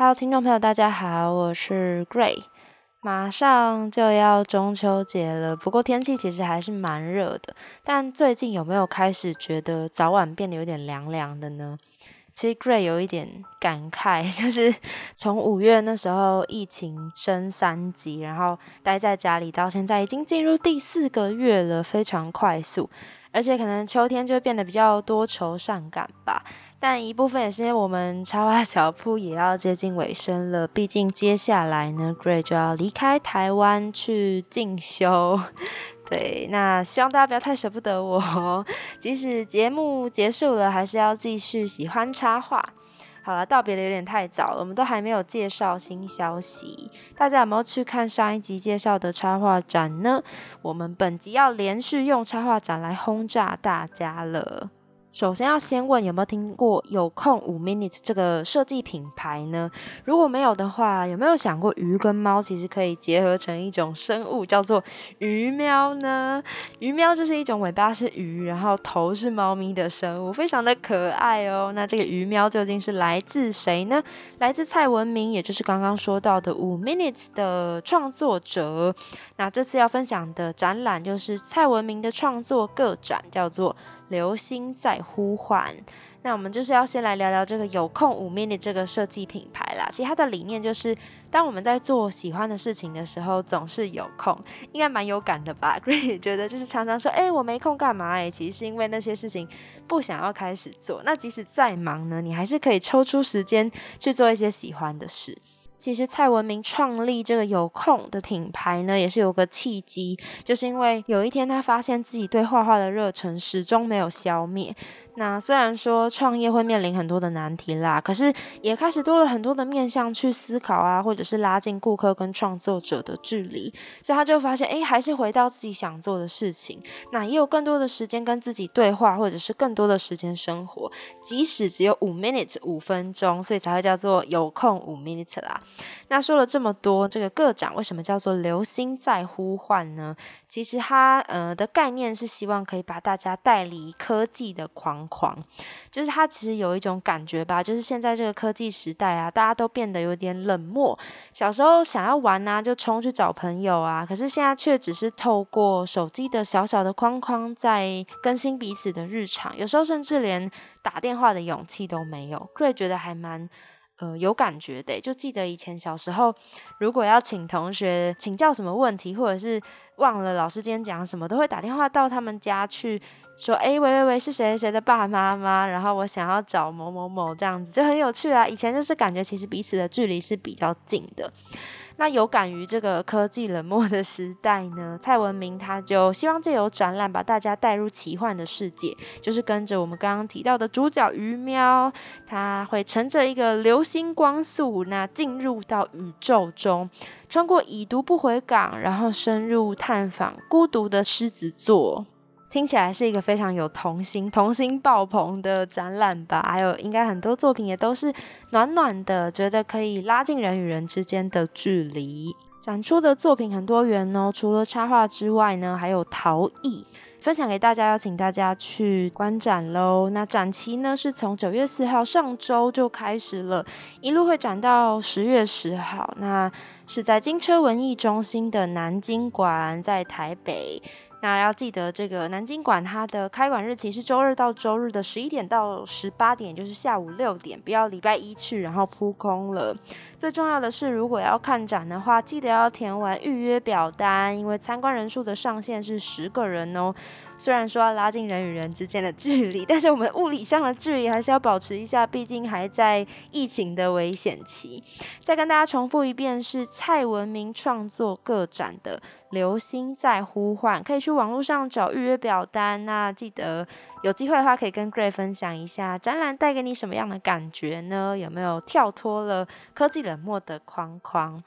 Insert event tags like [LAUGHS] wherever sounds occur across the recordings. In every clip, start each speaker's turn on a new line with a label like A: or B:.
A: ，Hello，听众朋友，大家好，我是 Gray。马上就要中秋节了，不过天气其实还是蛮热的。但最近有没有开始觉得早晚变得有点凉凉的呢？其实 Gray 有一点感慨，[LAUGHS] 就是从五月那时候疫情升三级，然后待在家里到现在已经进入第四个月了，非常快速。而且可能秋天就会变得比较多愁善感吧。但一部分也是因为我们插花小铺也要接近尾声了，毕竟接下来呢，Gray 就要离开台湾去进修。对，那希望大家不要太舍不得我，[LAUGHS] 即使节目结束了，还是要继续喜欢插画。好了，道别的有点太早了，我们都还没有介绍新消息，大家有没有去看上一集介绍的插画展呢？我们本集要连续用插画展来轰炸大家了。首先要先问有没有听过有空五 minutes 这个设计品牌呢？如果没有的话，有没有想过鱼跟猫其实可以结合成一种生物，叫做鱼喵呢？鱼喵就是一种尾巴是鱼，然后头是猫咪的生物，非常的可爱哦。那这个鱼喵究竟是来自谁呢？来自蔡文明，也就是刚刚说到的五 minutes 的创作者。那这次要分享的展览就是蔡文明的创作个展，叫做。流星在呼唤，那我们就是要先来聊聊这个有空五 mini 这个设计品牌啦。其实它的理念就是，当我们在做喜欢的事情的时候，总是有空，应该蛮有感的吧？[LAUGHS] Gray 也觉得就是常常说，哎，我没空干嘛？哎，其实是因为那些事情不想要开始做。那即使再忙呢，你还是可以抽出时间去做一些喜欢的事。其实蔡文明创立这个有空的品牌呢，也是有个契机，就是因为有一天他发现自己对画画的热忱始终没有消灭。那虽然说创业会面临很多的难题啦，可是也开始多了很多的面向去思考啊，或者是拉近顾客跟创作者的距离，所以他就发现，哎，还是回到自己想做的事情，那也有更多的时间跟自己对话，或者是更多的时间生活，即使只有五 minutes 五分钟，所以才会叫做有空五 minutes 啦。那说了这么多，这个个展为什么叫做流星在呼唤呢？其实它呃的概念是希望可以把大家带离科技的狂狂，就是它其实有一种感觉吧，就是现在这个科技时代啊，大家都变得有点冷漠。小时候想要玩啊，就冲去找朋友啊，可是现在却只是透过手机的小小的框框在更新彼此的日常，有时候甚至连打电话的勇气都没有。Gray 觉得还蛮。呃，有感觉的，就记得以前小时候，如果要请同学请教什么问题，或者是忘了老师今天讲什么，都会打电话到他们家去说，哎，喂喂喂，是谁谁的爸爸妈妈？然后我想要找某某某，这样子就很有趣啊。以前就是感觉其实彼此的距离是比较近的。那有感于这个科技冷漠的时代呢？蔡文明他就希望借由展览把大家带入奇幻的世界，就是跟着我们刚刚提到的主角鱼喵，他会乘着一个流星光速，那进入到宇宙中，穿过已读不回港，然后深入探访孤独的狮子座。听起来是一个非常有童心、童心爆棚的展览吧？还有，应该很多作品也都是暖暖的，觉得可以拉近人与人之间的距离。展出的作品很多元哦，除了插画之外呢，还有陶艺，分享给大家，邀请大家去观展喽。那展期呢是从九月四号上周就开始了，一路会展到十月十号。那是在金车文艺中心的南京馆，在台北。那要记得，这个南京馆它的开馆日期是周二到周日的十一点到十八点，就是下午六点，不要礼拜一去然后扑空了。最重要的是，如果要看展的话，记得要填完预约表单，因为参观人数的上限是十个人哦。虽然说要拉近人与人之间的距离，但是我们物理上的距离还是要保持一下，毕竟还在疫情的危险期。再跟大家重复一遍，是蔡文明创作个展的流星在呼唤，可以去网络上找预约表单。那记得有机会的话，可以跟 Gray 分享一下展览带给你什么样的感觉呢？有没有跳脱了科技冷漠的框框？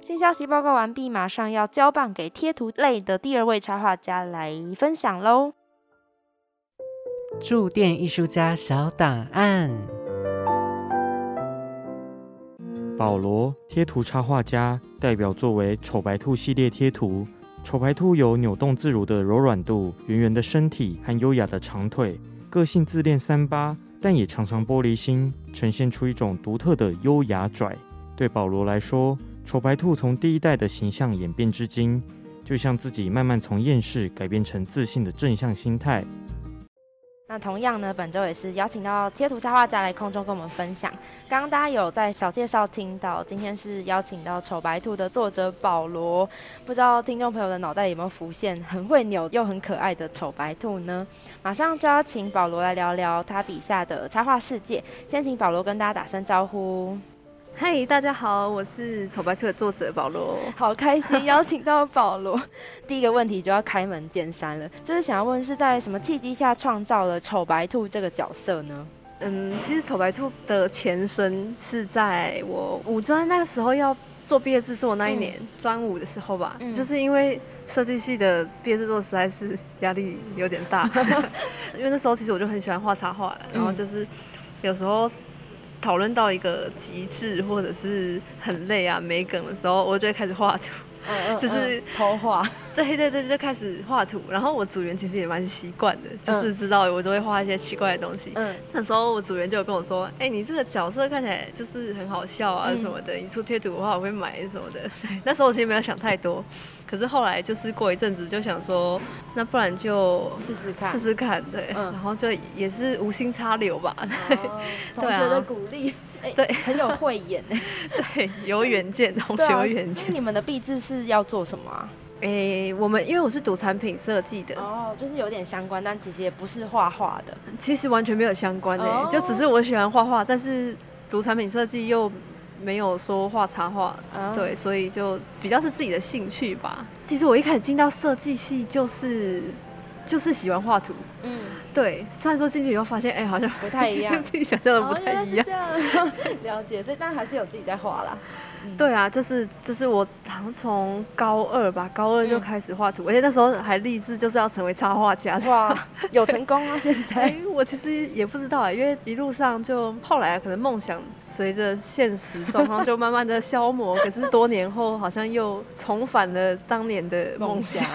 A: 新消息报告完毕，马上要交棒给贴图类的第二位插画家来分享喽。
B: 驻店艺术家小档案。
C: 保罗贴图插画家代表作为丑白兔系列贴图。丑白兔有扭动自如的柔软度、圆圆的身体和优雅的长腿，个性自恋三八，但也常常玻璃心，呈现出一种独特的优雅拽。对保罗来说，丑白兔从第一代的形象演变至今，就像自己慢慢从厌世改变成自信的正向心态。
A: 那同样呢，本周也是邀请到贴图插画家来空中跟我们分享。刚刚大家有在小介绍听到，今天是邀请到丑白兔的作者保罗。不知道听众朋友的脑袋有没有浮现很会扭又很可爱的丑白兔呢？马上就要请保罗来聊聊他笔下的插画世界。先请保罗跟大家打声招呼。
D: 嗨，大家好，我是丑白兔的作者保罗。
A: 好开心邀请到保罗。[LAUGHS] 第一个问题就要开门见山了，就是想要问是在什么契机下创造了丑白兔这个角色呢？
D: 嗯，其实丑白兔的前身是在我五专那个时候要做毕业制作那一年，专五的时候吧，就是因为设计系的毕业制作实在是压力有点大，[LAUGHS] [LAUGHS] 因为那时候其实我就很喜欢画插画，然后就是有时候。讨论到一个极致或者是很累啊没梗的时候，我就会开始画图，[LAUGHS] 就是
A: 偷画。
D: 对对对，就开始画图。然后我组员其实也蛮习惯的，就是知道我都会画一些奇怪的东西。嗯，那时候我组员就有跟我说：“哎，你这个角色看起来就是很好笑啊什么的，你出贴图的话我会买什么的。” [LAUGHS] 那时候我其实没有想太多。可是后来就是过一阵子就想说，那不然就
A: 试试看，
D: 试试看，对，然后就也是无心插柳吧，
A: 同学的鼓励，
D: 对，
A: 很有慧眼，[LAUGHS]
D: 对，有远见，同学有远见。
A: 你们的毕制是要做什么啊？
D: 诶，我们因为我是读产品设计的，
A: 哦，就是有点相关，但其实也不是画画的，
D: 其实完全没有相关诶，就只是我喜欢画画，但是读产品设计又。没有说画插画，对，所以就比较是自己的兴趣吧。其实我一开始进到设计系就是就是喜欢画图，嗯，对。虽然说进去以后发现，哎，好像
A: 不太一样，[LAUGHS]
D: 自己想象的不太一样。
A: 这样 [LAUGHS] 了解，所以但还是有自己在画啦。
D: 对啊，就是就是我好像从高二吧，高二就开始画图，而且那时候还立志就是要成为插画家。
A: 哇，有成功啊！现在 [LAUGHS]
D: 我其实也不知道啊，因为一路上就后来可能梦想随着现实状况就慢慢的消磨，可是多年后好像又重返了当年的梦想。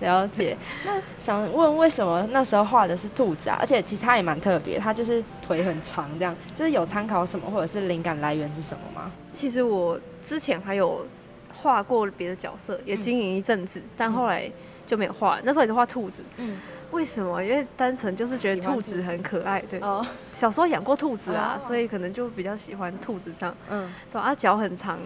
A: 了解。那想问为什么那时候画的是兔子啊？而且其实它也蛮特别，它就是腿很长，这样就是有参考什么或者是灵感来源是什么吗？
D: 其实我。之前还有画过别的角色，也经营一阵子，但后来就没有画。那时候也是画兔子，嗯，为什么？因为单纯就是觉得兔子很可爱，对。哦。小时候养过兔子啊，所以可能就比较喜欢兔子这样。嗯。对啊，脚很长。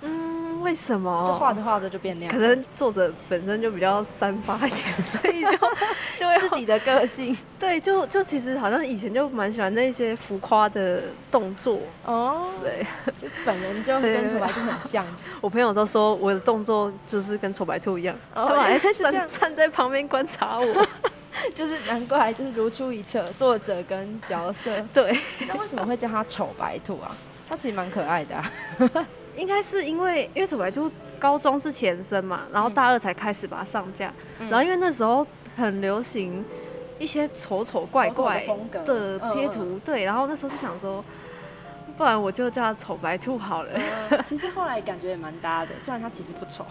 D: 嗯为什么？
A: 就画着画着就变那样。
D: 可能作者本身就比较散发一点，[LAUGHS] 所以就 [LAUGHS] 就会
A: 自己的个性。
D: 对，就就其实好像以前就蛮喜欢那些浮夸的动作哦。对，
A: 就本人就跟丑白兔很像。[LAUGHS]
D: 我朋友都说我的动作就是跟丑白兔一样，他们还是站站在旁边观察我，[LAUGHS]
A: 就是难怪就是如出一辙，作者跟角色。[LAUGHS]
D: 对，
A: 那为什么会叫他丑白兔啊？他其实蛮可爱的。
D: 啊 [LAUGHS] 应该是因为因为丑白兔高中是前身嘛，然后大二才开始把它上架，然后因为那时候很流行一些丑丑怪怪的贴图，对，然后那时候就想说，不然我就叫他丑白兔好了。[LAUGHS]
A: 其实后来感觉也蛮搭的，虽然他其实不丑。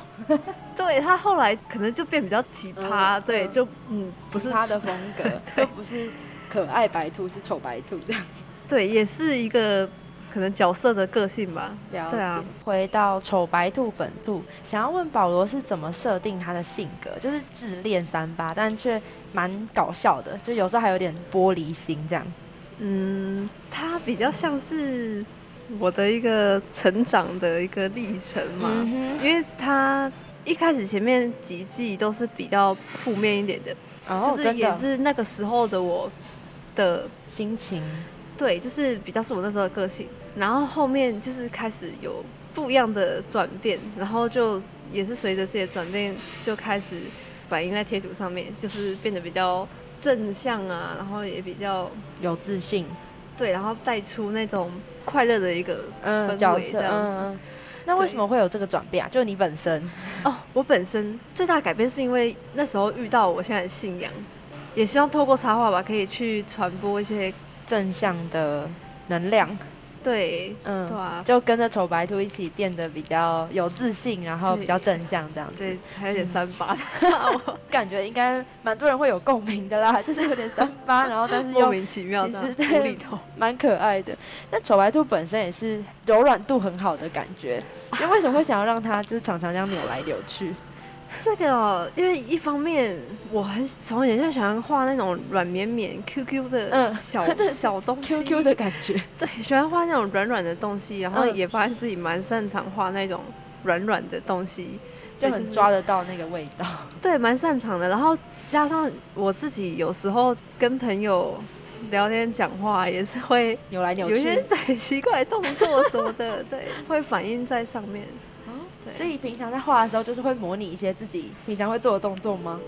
D: 对，他后来可能就变比较奇葩，对，就嗯，不是
A: 他的风格，[LAUGHS] 就不是可爱白兔，是丑白兔这样。
D: 对，也是一个。可能角色的个性吧，
A: 了解。回到丑白兔本兔，想要问保罗是怎么设定他的性格，就是自恋三八，但却蛮搞笑的，就有时候还有点玻璃心这样。
D: 嗯，他比较像是我的一个成长的一个历程嘛，因为它一开始前面几季都是比较负面一点的，就是也是那个时候的我的
A: 心情。
D: 对，就是比较是我那时候的个性，然后后面就是开始有不一样的转变，然后就也是随着自己的转变，就开始反映在贴图上面，就是变得比较正向啊，然后也比较
A: 有自信，
D: 对，然后带出那种快乐的一个
A: 嗯角色，嗯嗯。那为什么会有这个转变啊？就是你本身，
D: 哦，我本身最大的改变是因为那时候遇到我现在的信仰，也希望透过插画吧，可以去传播一些
A: 正向的能量，
D: 对，
A: 嗯
D: 对啊，
A: 就跟着丑白兔一起变得比较有自信，然后比较正向这样子
D: 对。，还有点三八的，[LAUGHS]
A: 感觉应该蛮多人会有共鸣的啦，[LAUGHS] 就是有点三八，然后但是
D: 莫
A: 又
D: 名其妙
A: 其
D: 的
A: 实对
D: 里头。
A: 蛮可爱的。那丑白兔本身也是柔软度很好的感觉，就为什么会想要让它就是常常这样扭来扭去？
D: 这个哦，因为一方面我很从以前就喜欢画那种软绵绵 QQ 的
A: 嗯
D: 小、[LAUGHS]
A: 这
D: 小东西
A: QQ 的感觉，[LAUGHS]
D: 对，喜欢画那种软软的东西，然后
A: 嗯
D: 也发现自己蛮擅长画那种软软的东西，
A: 就
D: 对
A: 很抓得到那个味道。[LAUGHS]
D: 对，蛮擅长的。然后加上我自己有时候跟朋友聊天讲话，也是会
A: 扭来扭
D: 有一些。很奇怪的动作什么的，对，会反映在上面。对。
A: 所以平常在画的时候，就是会模拟一些自己平常会做的动作吗？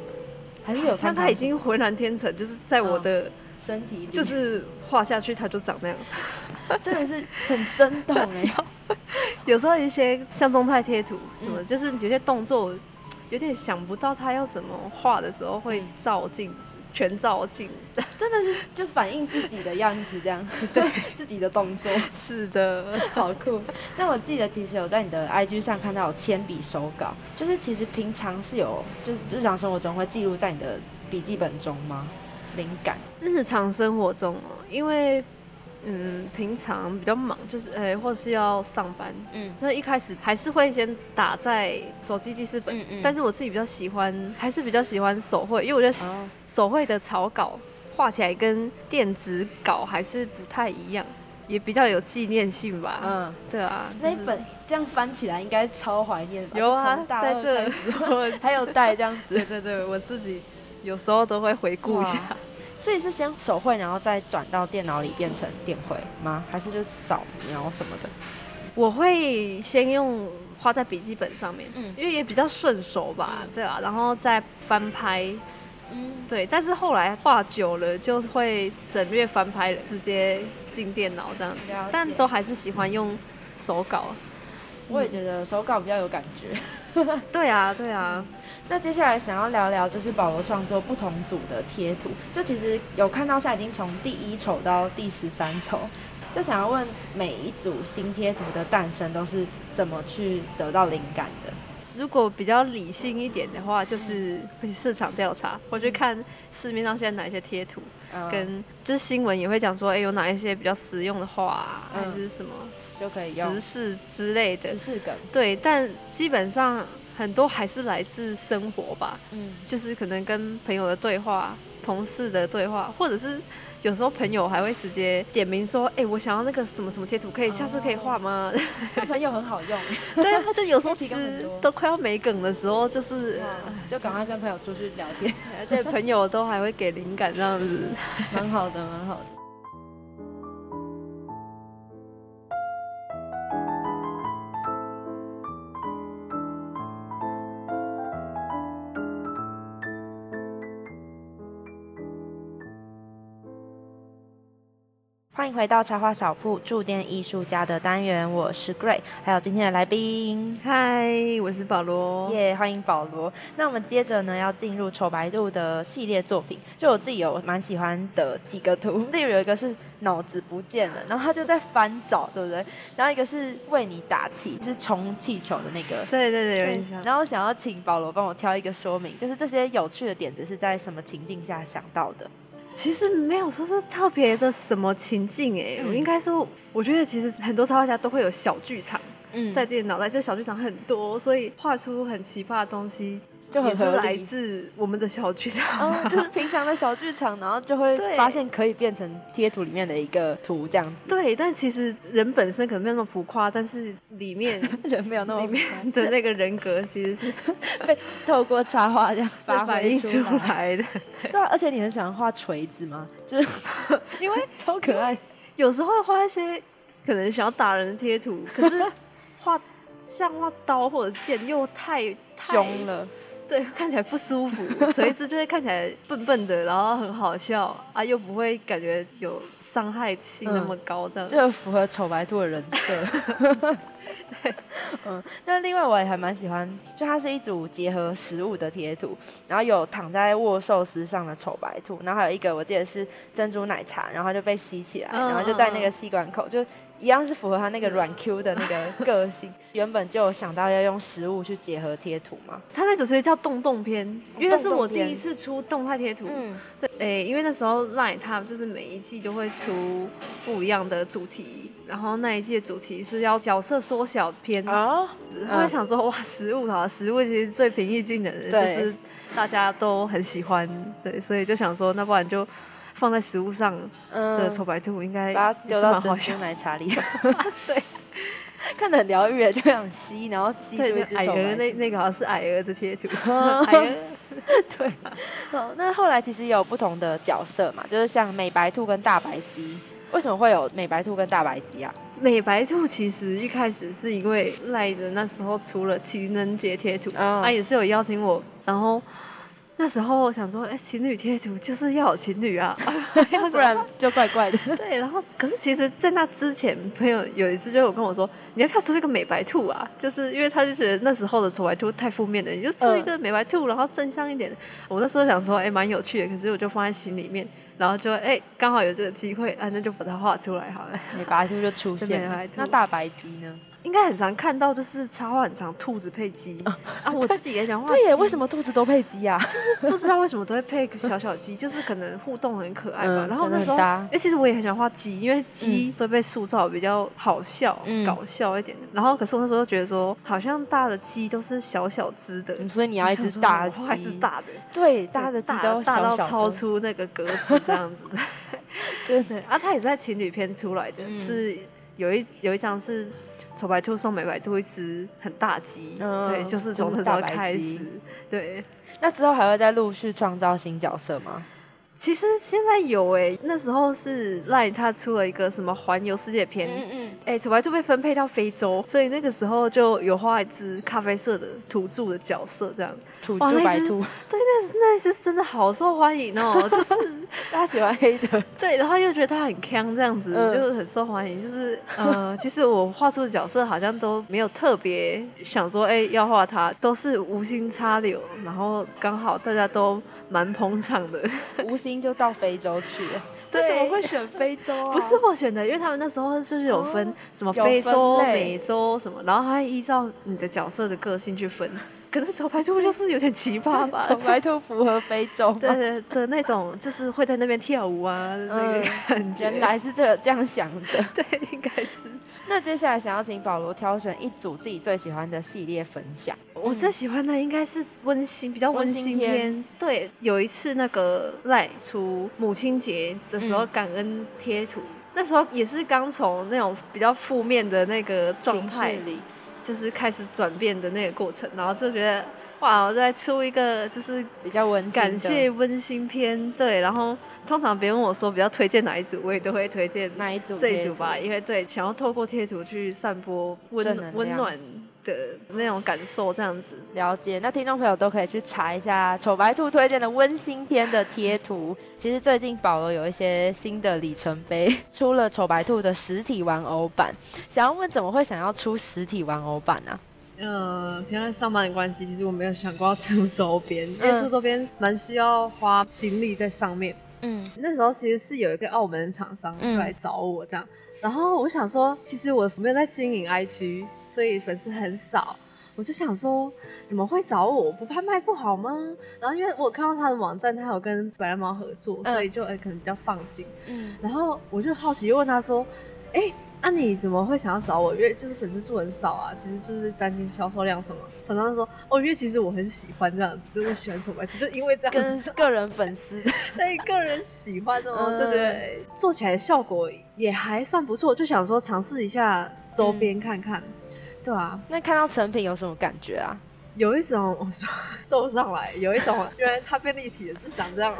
A: 还是有
D: 像他已经浑然天成，就是在我
A: 嗯。
D: 的、
A: 身体里，
D: 就是画下去，它就长那样。[LAUGHS]
A: 真的是很生动 [LAUGHS] 哎。
D: 有时候一些像动态贴图什
A: 嗯。
D: 么，就是有些动作有点想不到他要怎么画的时候，会
A: 嗯。
D: 照镜子，全照镜。[LAUGHS]
A: 真的是就反映自己的样子，这样对 [LAUGHS] 自己的动作，
D: 是的，[LAUGHS]
A: 好酷。那我记得其实有在你的 IG 上看到有铅笔手稿，就是其实平常是有就是日常生活中会记录在你的笔记本中吗？灵感，
D: 日常生活中哦，因为嗯平常比较忙，就是呃或是要上班，
A: 嗯。
D: 所以一开始还是会先打在手机记事本，
A: 嗯嗯。
D: 但是我自己比较喜欢，还是比较喜欢手绘，因为我觉得
A: 哦，
D: 手绘的草稿画起来跟电子稿还是不太一样，也比较有纪念性吧。
A: 嗯，
D: 对啊，就是
A: 那一本这样翻起来应该超怀念吧？
D: 有啊在这
A: 开始。[LAUGHS]
D: 我 [LAUGHS]
A: 还有带这样子。
D: 对，对对，我自己有时候都会回顾一下。
A: 哇。所以是先手绘，然后再转到电脑里变成电绘吗？还是就扫描什么的？
D: 我会先用画在笔记本上面，
A: 嗯
D: 因为也比较顺手吧，对啊，然后再翻拍，
A: 嗯，
D: 对。但是后来画久了，就会省略翻拍了，直接进电脑这样子。但都还是喜欢用手稿。
A: 我也觉得手稿比较有感觉。[LAUGHS]
D: 对啊，对啊，
A: 那接下来想要聊聊就是保罗创作不同组的贴图，就其实有看到现在已经从第一丑到第十三丑，就想要问每一组新贴图的诞生都是怎么去得到灵感的？
D: 如果比较理性一点的话，就是会市场调查，我去看市面上现在哪一些贴图，
A: 嗯。
D: 跟就是新闻也会讲说，哎、有哪一些比较实用的话、啊，
A: 嗯。
D: 还是什么
A: 就可以用。
D: 时事之类的。
A: 时。事梗，
D: 对，但基本上很多还是来自生活吧，
A: 嗯，
D: 就是可能跟朋友的对话、同事的对话，或者是有时候朋友还会直接点名说，哎、我想要那个什么什么贴图，可以下次可以画吗？[LAUGHS]
A: 这朋友很好用，[LAUGHS]
D: 对啊，他就有时候其实 [LAUGHS]
A: 提供很多
D: 都快要没梗的时候，就是。
A: 就赶快跟朋友出去聊天，
D: 而且朋友都还会给灵感这样子。
A: 蛮好的，蛮好的。欢迎回到茶花小铺驻店艺术家的单元，我是 Gray，还有今天的来宾，
D: 嗨，我是保罗。
A: 耶欢迎保罗。那我们接着呢，要进入丑白兔的系列作品。就我自己有蛮喜欢的几个图，[LAUGHS] 例如有一个是脑子不见了，然后他就在翻找，对不对？然后一个是为你打气，是充气球的那个。
D: 对对对，有印象。
A: 然后我想要请保罗帮我挑一个说明，就是这些有趣的点子是在什么情境下想到的？
D: 其实没有说是特别的什么情境哎、
A: 嗯。
D: 我应该说，我觉得其实很多插画家都会有小剧场
A: 嗯。
D: 在自己的脑袋，就小剧场很多，所以画出很奇葩的东西，
A: 就很
D: 也是来。自我们的小剧场。
A: 哦，就是平常的小剧场，然后就会发现可以变成贴图里面的一个图这样子。
D: 对，但其实人本身可能没有那么浮夸，但是里面 [LAUGHS]
A: 人没有那么
D: 里面的那个人格其实是 [LAUGHS]
A: 被透过插画这样发
D: 反
A: 挥出
D: 映出
A: 来。
D: 来的。
A: 对啊，而且你很喜欢画锤子吗？就是 [LAUGHS]
D: 因为
A: 超可爱。
D: 有时候会画一些可能想要打人的贴图，可是画像画刀或者剑又太
A: 凶，了，
D: 对，看起来不舒服，[LAUGHS] 锤子就会看起来笨笨的，然后很好笑啊，又不会感觉有伤害性那么高，这样。
A: 这符合丑白兔的人设。[LAUGHS] 对，[LAUGHS] 嗯，那另外我也还蛮喜欢，就它是一组结合食物的贴图，然后有躺在握寿司上的丑白兔，然后还有一个我记得是珍珠奶茶，然后就被吸起来，然后就在那个吸管口就。一样是符合他那个软 Q 的那个个性，[LAUGHS] 原本就想到要用食物去结合贴图嘛。
D: 他那组其实叫动动篇，因为那是我第一次出动态贴图。嗯，对，诶，因为那时候 LINE 它就是每一季都会出不一样的主题，然后那一季的主题是要角色缩小篇。哦，我想说哇，食物啊，食物其实最平易近人，就是大家都很喜欢，对，所以就想说那不然就。放在食物上的丑白兔应该
A: 把它丢到珍珠奶茶里。[LAUGHS]
D: 对，[LAUGHS]
A: 看得很疗愈，就想吸，然后吸就
D: 矮鹅那那个好像是矮鹅的贴图。[LAUGHS]
A: 矮鹅，对。好，那后来其实有不同的角色嘛，就是像美白兔跟大白鸡。为什么会有美白兔跟大白鸡啊？
D: 美白兔其实一开始是因为赖的那时候除了情人节贴图，啊也是有邀请我，然后。那时候想说，哎，情侣贴图就是要有情侣啊，[LAUGHS] [LAUGHS]
A: 不然就怪怪的。[LAUGHS]
D: 对，然后可是其实，在那之前，朋友有一次就有跟我说，你要不要出一个美白兔啊？就是因为他就觉得那时候的丑白兔太负面了，你就出一个美白兔，然后正向一点。我那时候想说，哎，蛮有趣的，可是我就放在心里面，然后就哎，刚好有这个机会，啊，那就把它画出来好了。
A: 美白兔就出现了，那大白鸡呢？
D: 应该很常看到，就是插画很长，兔子配鸡啊！我自己也想画。
A: 对耶，为什么兔子都配鸡啊？
D: 就是不知道为什么都会配小小鸡，[LAUGHS] 就是可能互动很可爱吧。然后那时候，因为其实我也很喜欢画鸡，因为鸡都被塑造比较好笑、搞笑一点。然后可是我那时候觉得说，好像大的鸡都是小小只的，
A: 所以你要一只大鸡，
D: 画一只大的。
A: 对，大的鸡都
D: 大到超出那个格子这样子。[LAUGHS]
A: 真的 [LAUGHS]
D: 啊，它也是在情侣片出来的，是有一有一张是。丑白兔送美白兔一只很大鸡，对，就是从那时候开始，对。
A: 那之后还会再陆续创造新角色吗？
D: 其实现在有哎，那时候是赖他出了一个什么环游世界篇，嗯嗯，哎，丑白就被分配到非洲，所以那个时候就有画一只咖啡色的土著的角色，这样。
A: 土著白兔。
D: 对，那那是真的好受欢迎哦，[LAUGHS] 就是
A: 大家喜欢黑的。
D: 对，然后又觉得他很强，这样子就是很受欢迎。就是呃，[LAUGHS] 其实我画出的角色好像都没有特别想说，哎，要画他，都是无心插柳，然后刚好大家都蛮捧场的，
A: 无心。就到非洲去了，[LAUGHS] 为什么会选非洲啊？
D: 不是我选的，因为他们那时候就是有分什么非洲、美洲什么，然后还依照你的角色的个性去分。[LAUGHS] 可是丑白兔就是有点奇葩吧？
A: 丑白兔符合非洲
D: 对的那种，就是会在那边跳舞啊那个感觉。
A: 原来是这这样想的，[LAUGHS]
D: 对，应该是。
A: 那接下来想要请保罗挑选一组自己最喜欢的系列分享。
D: 我最喜欢的应该是温馨，比较温馨篇。对，有一次那个赖出母亲节的时候感恩贴图，那时候也是刚从那种比较负面的那个状态里。就是开始转变的那个过程，然后就觉得哇，我再出一个就是
A: 比较温馨
D: 感谢温馨篇，对。然后通常别人问我说比较推荐哪一组，我也都会推荐
A: 哪一组
D: 这一组吧，因为对，想要透过贴图去散播温温暖。的那种感受，这样子
A: 了解。那听众朋友都可以去查一下丑白兔推荐的温馨篇的贴图。其实最近保罗有一些新的里程碑，[LAUGHS] 出了丑白兔的实体玩偶版。想要问，怎么会想要出实体玩偶版呢？
D: 嗯，平常上班的关系，其实我没有想过要出周边，因为出周边蛮需要花心力在上面。嗯，那时候其实是有一个澳门的厂商来找我这样。然后我想说，其实我没有在经营 IG，所以粉丝很少。我就想说，怎么会找我？不怕卖不好吗？然后因为我看到他的网站，他有跟白蓝猫合作，所以就哎可能比较放心。嗯。然后我就好奇，又问他说：“哎。”那你怎么会想要找我？因为就是粉丝数很少啊，其实就是担心销售量什么。常常说哦，因为其实我很喜欢这样，就是喜欢什么，就因为这样。
A: 跟个人粉丝，[LAUGHS]
D: 对个人喜欢哦，对不对？做起来效果也还算不错，就想说尝试一下周边看看，对啊。
A: 那看到成品有什么感觉啊？
D: 有一种 [LAUGHS] 我说皱上来，有一种 [LAUGHS] 原来它变立体了是长这样。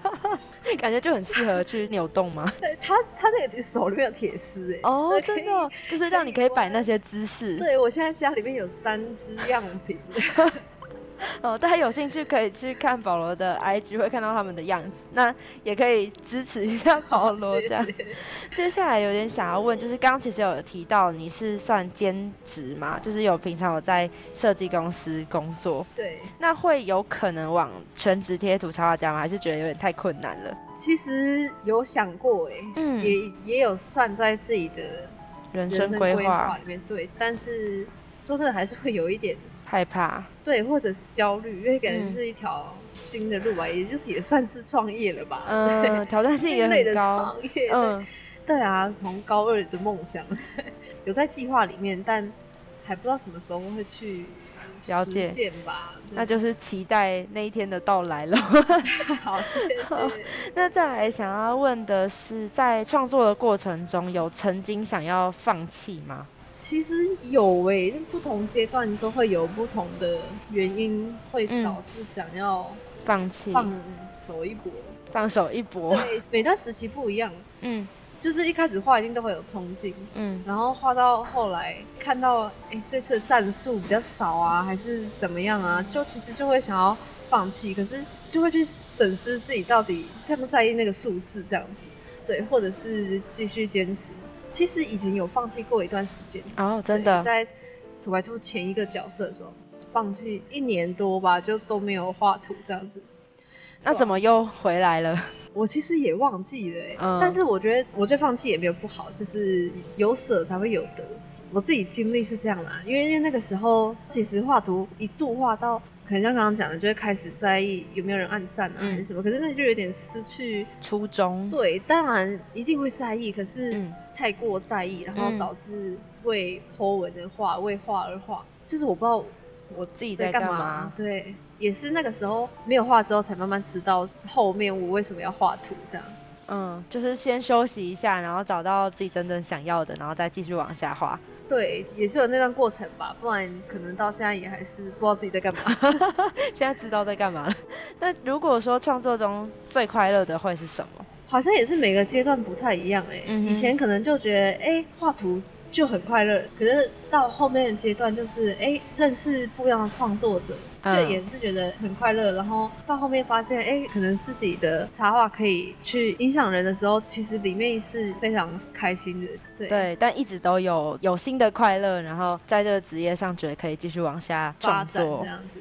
D: [LAUGHS]
A: 感觉就很适合去扭动吗？
D: 对他，他那个手里面有铁丝哎。
A: 哦，真的，就是让你可以摆那些姿势。
D: 对，我现在家里面有三只样品。[LAUGHS]
A: 哦，大家有兴趣可以去看保罗的 IG，会看到他们的样子。那也可以支持一下保罗这样。接下来有点想要问，就是刚刚其实有提到你是算兼职嘛？就是有平常有在设计公司工作。
D: 对。
A: 那会有可能往全职贴图插画家吗？还是觉得有点太困难了？
D: 其实有想过哎，嗯，也也有算在自己的
A: 人生规划
D: 里面。对，但是说真的，还是会有一点。
A: 害怕，
D: 对，或者是焦虑，因为感觉是一条新的路吧，也就是也算是创业了吧。
A: 嗯，挑战性也很高。
D: 嗯，对啊，从高二的梦想有在计划里面，但还不知道什么时候会去
A: 了解吧。那就是期待那一天的到来了。[LAUGHS]
D: 好，谢谢。
A: 那再来想要问的是，在创作的过程中有曾经想要放弃吗？
D: 其实有诶，不同阶段都会有不同的原因，会导致想要
A: 放弃、
D: 放手一搏、
A: 放手一搏。
D: 对，每段时期不一样。[LAUGHS] 嗯，就是一开始画一定都会有冲劲，嗯，然后画到后来看到，哎，这次的战术比较少啊，还是怎么样啊？就其实就会想要放弃，可是就会去审视自己到底在不在意那个数字这样子，对，或者是继续坚持。其实以前有放弃过一段时间
A: 哦，真的，
D: 在丑白兔前一个角色的时候，放弃一年多吧，就都没有画图这样子。
A: 那怎么又回来了？
D: 我其实也忘记了，但是我觉得，我觉得放弃也没有不好，就是有舍才会有得。我自己经历是这样啦，因为因为那个时候，其实画图一度画到，可能像刚刚讲的，就会开始在意有没有人暗赞啊，还是什么。可是那就有点失去
A: 初衷。
D: 对，当然一定会在意，可是。太过在意，然后导致为颇文的画为画而画，就是我不知道我
A: 自己在干嘛。
D: 对，也是那个时候没有画之后，才慢慢知道后面我为什么要画图这样。
A: 嗯，就是先休息一下，然后找到自己真正想要的，然后再继续往下画。
D: 对，也是有那段过程吧，不然可能到现在也还是不知道自己在干嘛。[LAUGHS]
A: 现在知道在干嘛了。[LAUGHS] 那如果说创作中最快乐的会是什么？
D: 好像也是每个阶段不太一样哎，以前可能就觉得哎画图就很快乐，可是到后面的阶段就是哎认识不一样的创作者，就也是觉得很快乐。然后到后面发现哎可能自己的插画可以去影响人的时候，其实里面是非常开心的。对
A: 对，但一直都有有新的快乐，然后在这个职业上觉得可以继续往下创作
D: 这样子。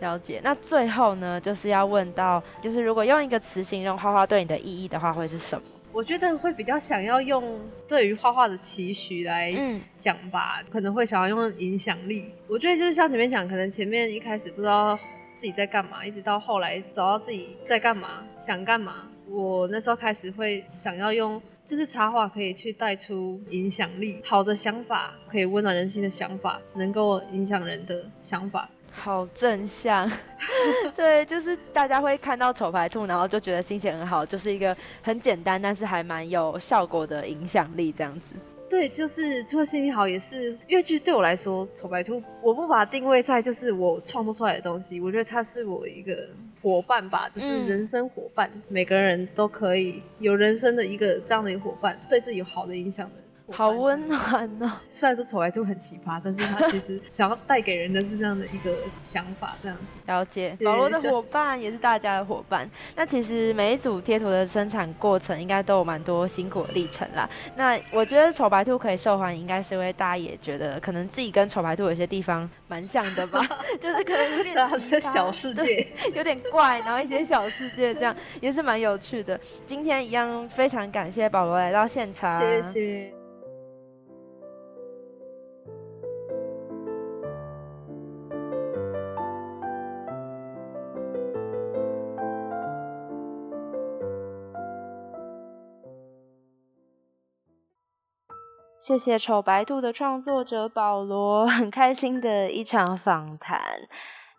A: 了解，那最后呢，就是要问到，就是如果用一个词形容画画对你的意义的话，会是什么？
D: 我觉得会比较想要用对于画画的期许来讲吧，可能会想要用影响力。我觉得就是像前面讲，可能前面一开始不知道自己在干嘛，一直到后来找到自己在干嘛，想干嘛。我那时候开始会想要用，就是插画可以去带出影响力，好的想法可以温暖人心的想法，能够影响人的想法。
A: 好正向，[LAUGHS] 对，就是大家会看到丑牌兔，然后就觉得心情很好，就是一个很简单，但是还蛮有效果的影响力这样子。
D: 对，就是除了心情好，也是越剧对我来说，丑白兔我不把它定位在就是我创作出来的东西，我觉得它是我一个伙伴吧，就是人生伙伴，每个人都可以有人生的一个这样的一个伙伴，对自己有好的影响的。
A: 好温暖哦！[LAUGHS]
D: 虽然说丑白兔很奇葩，但是他其实 [LAUGHS] 想要带给人的是这样的一个想法，这样子。
A: 了解，保罗的伙伴也是大家的伙伴。那其实每一组贴图的生产过程应该都有蛮多辛苦的历程啦。那我觉得丑白兔可以受欢迎，应该是因为大家也觉得可能自己跟丑白兔有些地方蛮像的吧，[LAUGHS] 就是可能有点奇葩，
D: 小世界
A: 有点怪，然后一些小世界这样也是蛮有趣的。今天一样非常感谢保罗来到现场，
D: 谢谢。
A: 谢谢丑白兔的创作者保罗，[LAUGHS] 很开心的一场访谈。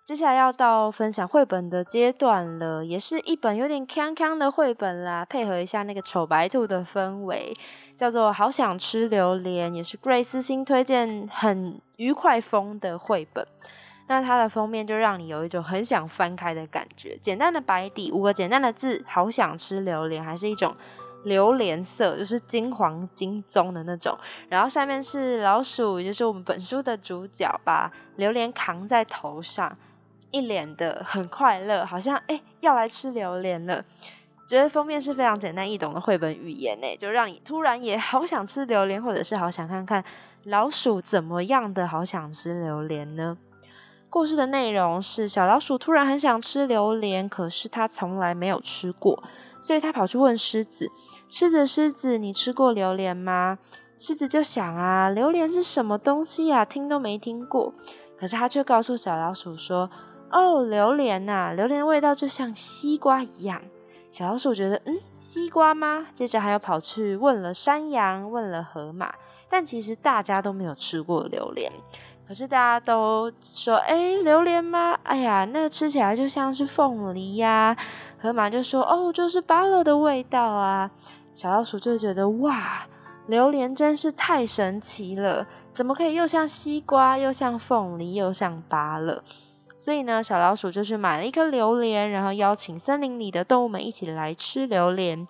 A: 接下来要到分享绘本的阶段了，也是一本有点康康的绘本啦，配合一下那个丑白兔的氛围，叫做《好想吃榴莲》，也是 Grace 新推荐，很愉快风的绘本。那它的封面就让你有一种很想翻开的感觉。简单的白底，五个简单的字，好想吃榴莲，还是一种榴莲色，就是金黄金棕的那种。然后下面是老鼠，就是我们本书的主角，把榴莲扛在头上，一脸的很快乐，好像哎要来吃榴莲了。觉得封面是非常简单易懂的绘本语言呢，就让你突然也好想吃榴莲，或者是好想看看老鼠怎么样的好想吃榴莲呢？故事的内容是小老鼠突然很想吃榴莲，可是它从来没有吃过，所以他跑去问狮子：“狮子，狮子，你吃过榴莲吗？”狮子就想啊，榴莲是什么东西呀？听都没听过。可是他却告诉小老鼠说：“哦，榴莲呐，榴莲味道就像西瓜一样。”小老鼠觉得，嗯，西瓜吗？接着还要跑去问了山羊，问了河马，但其实大家都没有吃过榴莲。可是大家都说，哎，榴莲吗？哎呀，那个吃起来就像是凤梨呀。河马就说，哦，就是芭乐的味道啊。小老鼠就觉得，哇，榴莲真是太神奇了，怎么可以又像西瓜，又像凤梨，又像芭乐？所以呢，小老鼠就去买了一颗榴莲，然后邀请森林里的动物们一起来吃榴莲。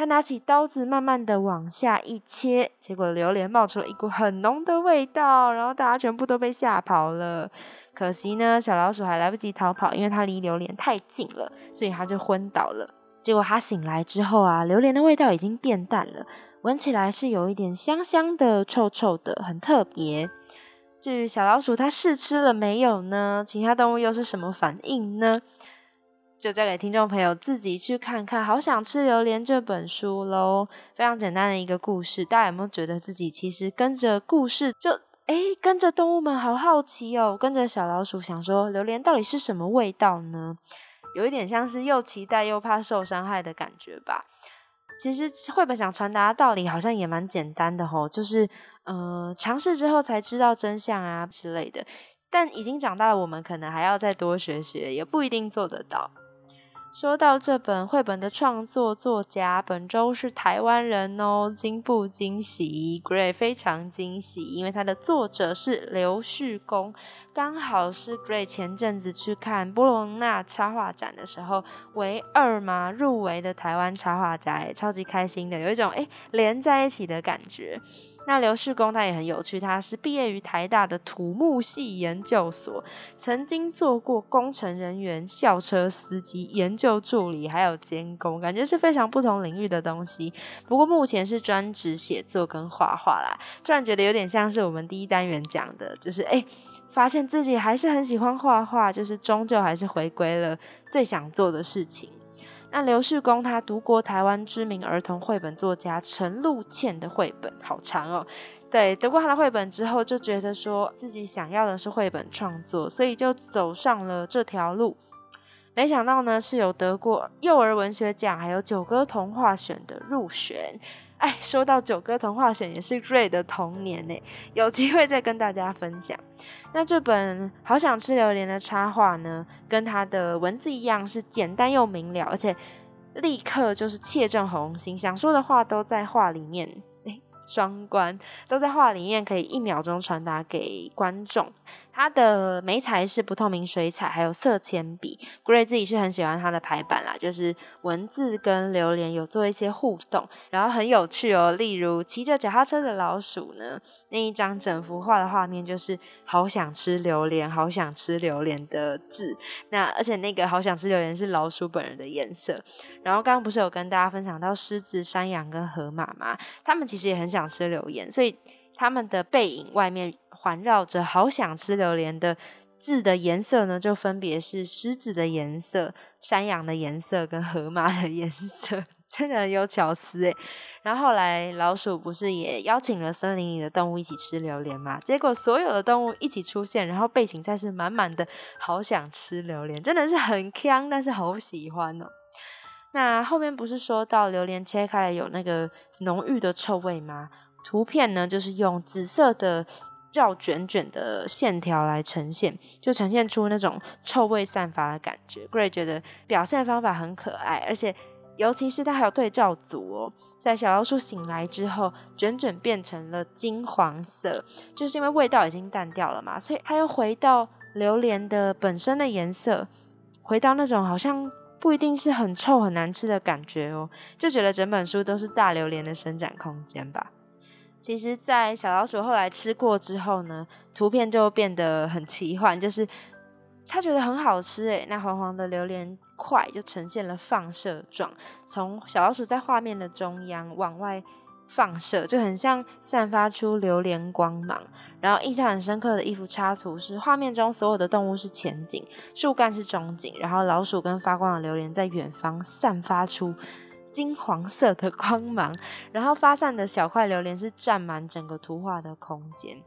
A: 他拿起刀子，慢慢的往下一切，结果榴莲冒出了一股很浓的味道，然后大家全部都被吓跑了。可惜呢，小老鼠还来不及逃跑，因为它离榴莲太近了，所以它就昏倒了。结果它醒来之后啊，榴莲的味道已经变淡了，闻起来是有一点香香的、臭臭的，很特别。至于小老鼠它试吃了没有呢？其他动物又是什么反应呢？就交给听众朋友自己去看看。好想吃榴莲这本书喽，非常简单的一个故事。大家有没有觉得自己其实跟着故事，就哎跟着动物们好好奇哦，跟着小老鼠想说榴莲到底是什么味道呢？有一点像是又期待又怕受伤害的感觉吧。其实绘本想传达的道理好像也蛮简单的吼，就是呃尝试之后才知道真相啊之类的。但已经长大了，我们可能还要再多学学，也不一定做得到。说到这本绘本的创作作家，本周是台湾人哦，惊不惊喜？Gray 非常惊喜，因为它的作者是刘旭公，刚好是 Gray 前阵子去看波隆纳插画展的时候，唯二嘛入围的台湾插画家，超级开心的，有一种诶连在一起的感觉。那刘世公他也很有趣，他是毕业于台大的土木系研究所，曾经做过工程人员、校车司机、研究助理，还有监工，感觉是非常不同领域的东西。不过目前是专职写作跟画画啦，突然觉得有点像是我们第一单元讲的，就是哎，发现自己还是很喜欢画画，就是终究还是回归了最想做的事情。那刘旭公他读过台湾知名儿童绘本作家陈露茜的绘本，好长哦。对，读过他的绘本之后，就觉得说自己想要的是绘本创作，所以就走上了这条路。没想到呢，是有得过幼儿文学奖，还有九歌童话选的入选。哎，说到九歌童话选，也是瑞的童年呢，有机会再跟大家分享。那这本《好想吃榴莲》的插画呢，跟它的文字一样，是简单又明了，而且立刻就是切正红心，想说的话都在画里面。双关都在画里面，可以一秒钟传达给观众。它的眉彩是不透明水彩，还有色铅笔。Gray 自己是很喜欢它的排版啦，就是文字跟榴莲有做一些互动，然后很有趣哦。例如骑着脚踏车的老鼠呢，那一张整幅画的画面就是好想吃榴莲，好想吃榴莲的字。那而且那个好想吃榴莲是老鼠本人的颜色。然后刚刚不是有跟大家分享到狮子、山羊跟河马吗？他们其实也很想吃榴莲，所以。他们的背影外面环绕着“好想吃榴莲”的字的颜色呢，就分别是狮子的颜色、山羊的颜色跟河马的颜色，真的很有巧思诶。然后后来老鼠不是也邀请了森林里的动物一起吃榴莲嘛？结果所有的动物一起出现，然后背景再是满满的“好想吃榴莲”，真的是很香，但是好喜欢哦。那后面不是说到榴莲切开了有那个浓郁的臭味吗？图片呢，就是用紫色的绕卷卷的线条来呈现，就呈现出那种臭味散发的感觉。Gray 觉得表现方法很可爱，而且尤其是它还有对照组哦，在小老鼠醒来之后，卷卷变成了金黄色，就是因为味道已经淡掉了嘛，所以它又回到榴莲的本身的颜色，回到那种好像不一定是很臭很难吃的感觉哦，就觉得整本书都是大榴莲的伸展空间吧。其实，在小老鼠后来吃过之后呢，图片就变得很奇幻，就是他觉得很好吃诶，那黄黄的榴莲块就呈现了放射状，从小老鼠在画面的中央往外。放射就很像散发出榴莲光芒，然后印象很深刻的一幅插图是画面中所有的动物是前景，树干是中景，然后老鼠跟发光的榴莲在远方散发出金黄色的光芒，[LAUGHS] 然后发散的小块榴莲是占满整个图画的空间，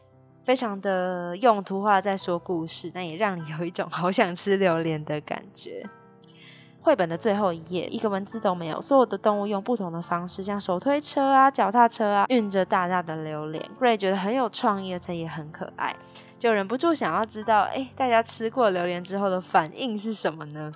A: 非常的用图画在说故事，那也让你有一种好想吃榴莲的感觉。绘本的最后一页，一个文字都没有。所有的动物用不同的方式，像手推车啊、脚踏车啊，运着大大的榴莲。Gray 觉得很有创意，而且也很可爱，就忍不住想要知道，哎，大家吃过榴莲之后的反应是什么呢？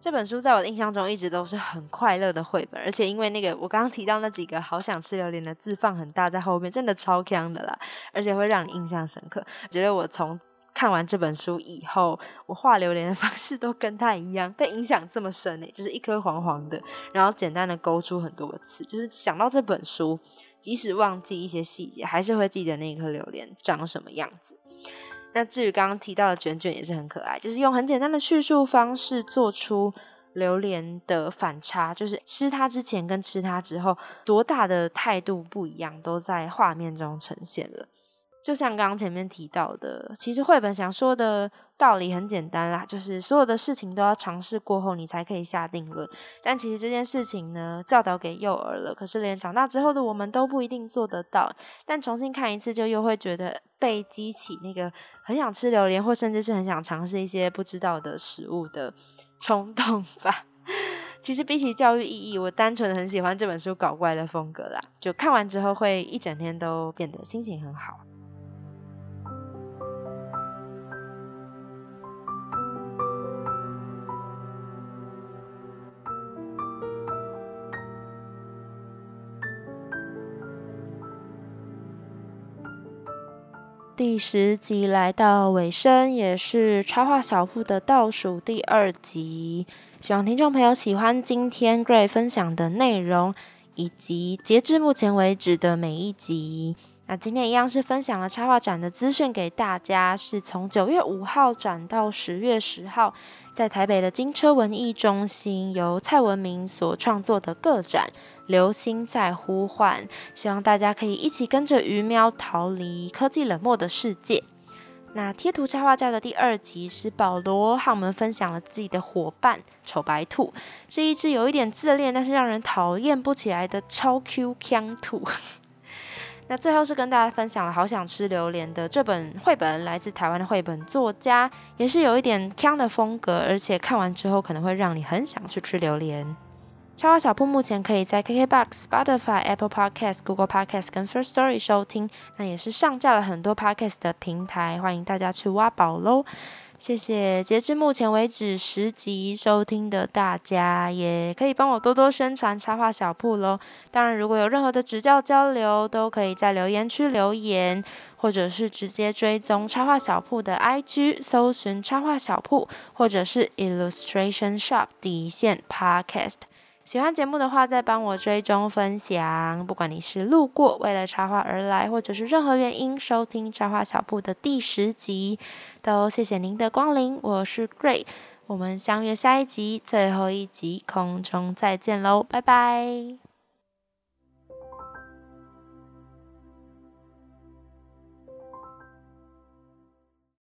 A: 这本书在我的印象中一直都是很快乐的绘本，而且因为那个我刚刚提到那几个好想吃榴莲的字放很大在后面，真的超香的啦，而且会让你印象深刻。觉得我从看完这本书以后，我画榴莲的 [LAUGHS] 方式都跟他一样，被影响这么深呢？就是一颗黄黄的，然后简单的勾出很多个词，就是想到这本书，即使忘记一些细节，还是会记得那一颗榴莲长什么样子。那至于刚刚提到的卷卷也是很可爱，就是用很简单的叙述方式做出榴莲的反差，就是吃它之前跟吃它之后多大的态度不一样，都在画面中呈现了。就像刚刚前面提到的，其实绘本想说的道理很简单啦，就是所有的事情都要尝试过后，你才可以下定论。但其实这件事情呢，教导给幼儿了，可是连长大之后的我们都不一定做得到。但重新看一次，就又会觉得被激起那个很想吃榴莲，或甚至是很想尝试一些不知道的食物的冲动吧。[LAUGHS] 其实比起教育意义，我单纯的很喜欢这本书搞怪的风格啦。就看完之后，会一整天都变得心情很好。第十集来到尾声，也是插画小铺的倒数第二集。希望听众朋友喜欢今天 Gray 分享的内容，以及截至目前为止的每一集。那今天一样是分享了插画展的资讯给大家，是从九月五号展到十月十号，在台北的金车文艺中心，由蔡文明所创作的个展《流星在呼唤》，希望大家可以一起跟着鱼喵逃离科技冷漠的世界。那贴图插画家的第二集是保罗和我们分享了自己的伙伴丑白兔，是一只有一点自恋，但是让人讨厌不起来的超 Q 腔兔。那最后是跟大家分享了《好想吃榴莲》的这本绘本，来自台湾的绘本作家，也是有一点腔的风格，而且看完之后可能会让你很想去吃榴莲。插花小铺目前可以在 KKBox、Spotify、Apple Podcast、Google Podcast 跟 First Story 收听，那也是上架了很多 Podcast 的平台，欢迎大家去挖宝喽。谢谢，截至目前为止十集收听的大家，也可以帮我多多宣传插画小铺喽。当然，如果有任何的指教交流，都可以在留言区留言，或者是直接追踪插画小铺的 IG，搜寻插画小铺，或者是 Illustration Shop 底线 Podcast。喜欢节目的话，再帮我追踪分享。不管你是路过为了插画而来，或者是任何原因收听插画小铺的第十集，都谢谢您的光临。我是 Great，我们相约下一集最后一集空中再见喽，拜拜。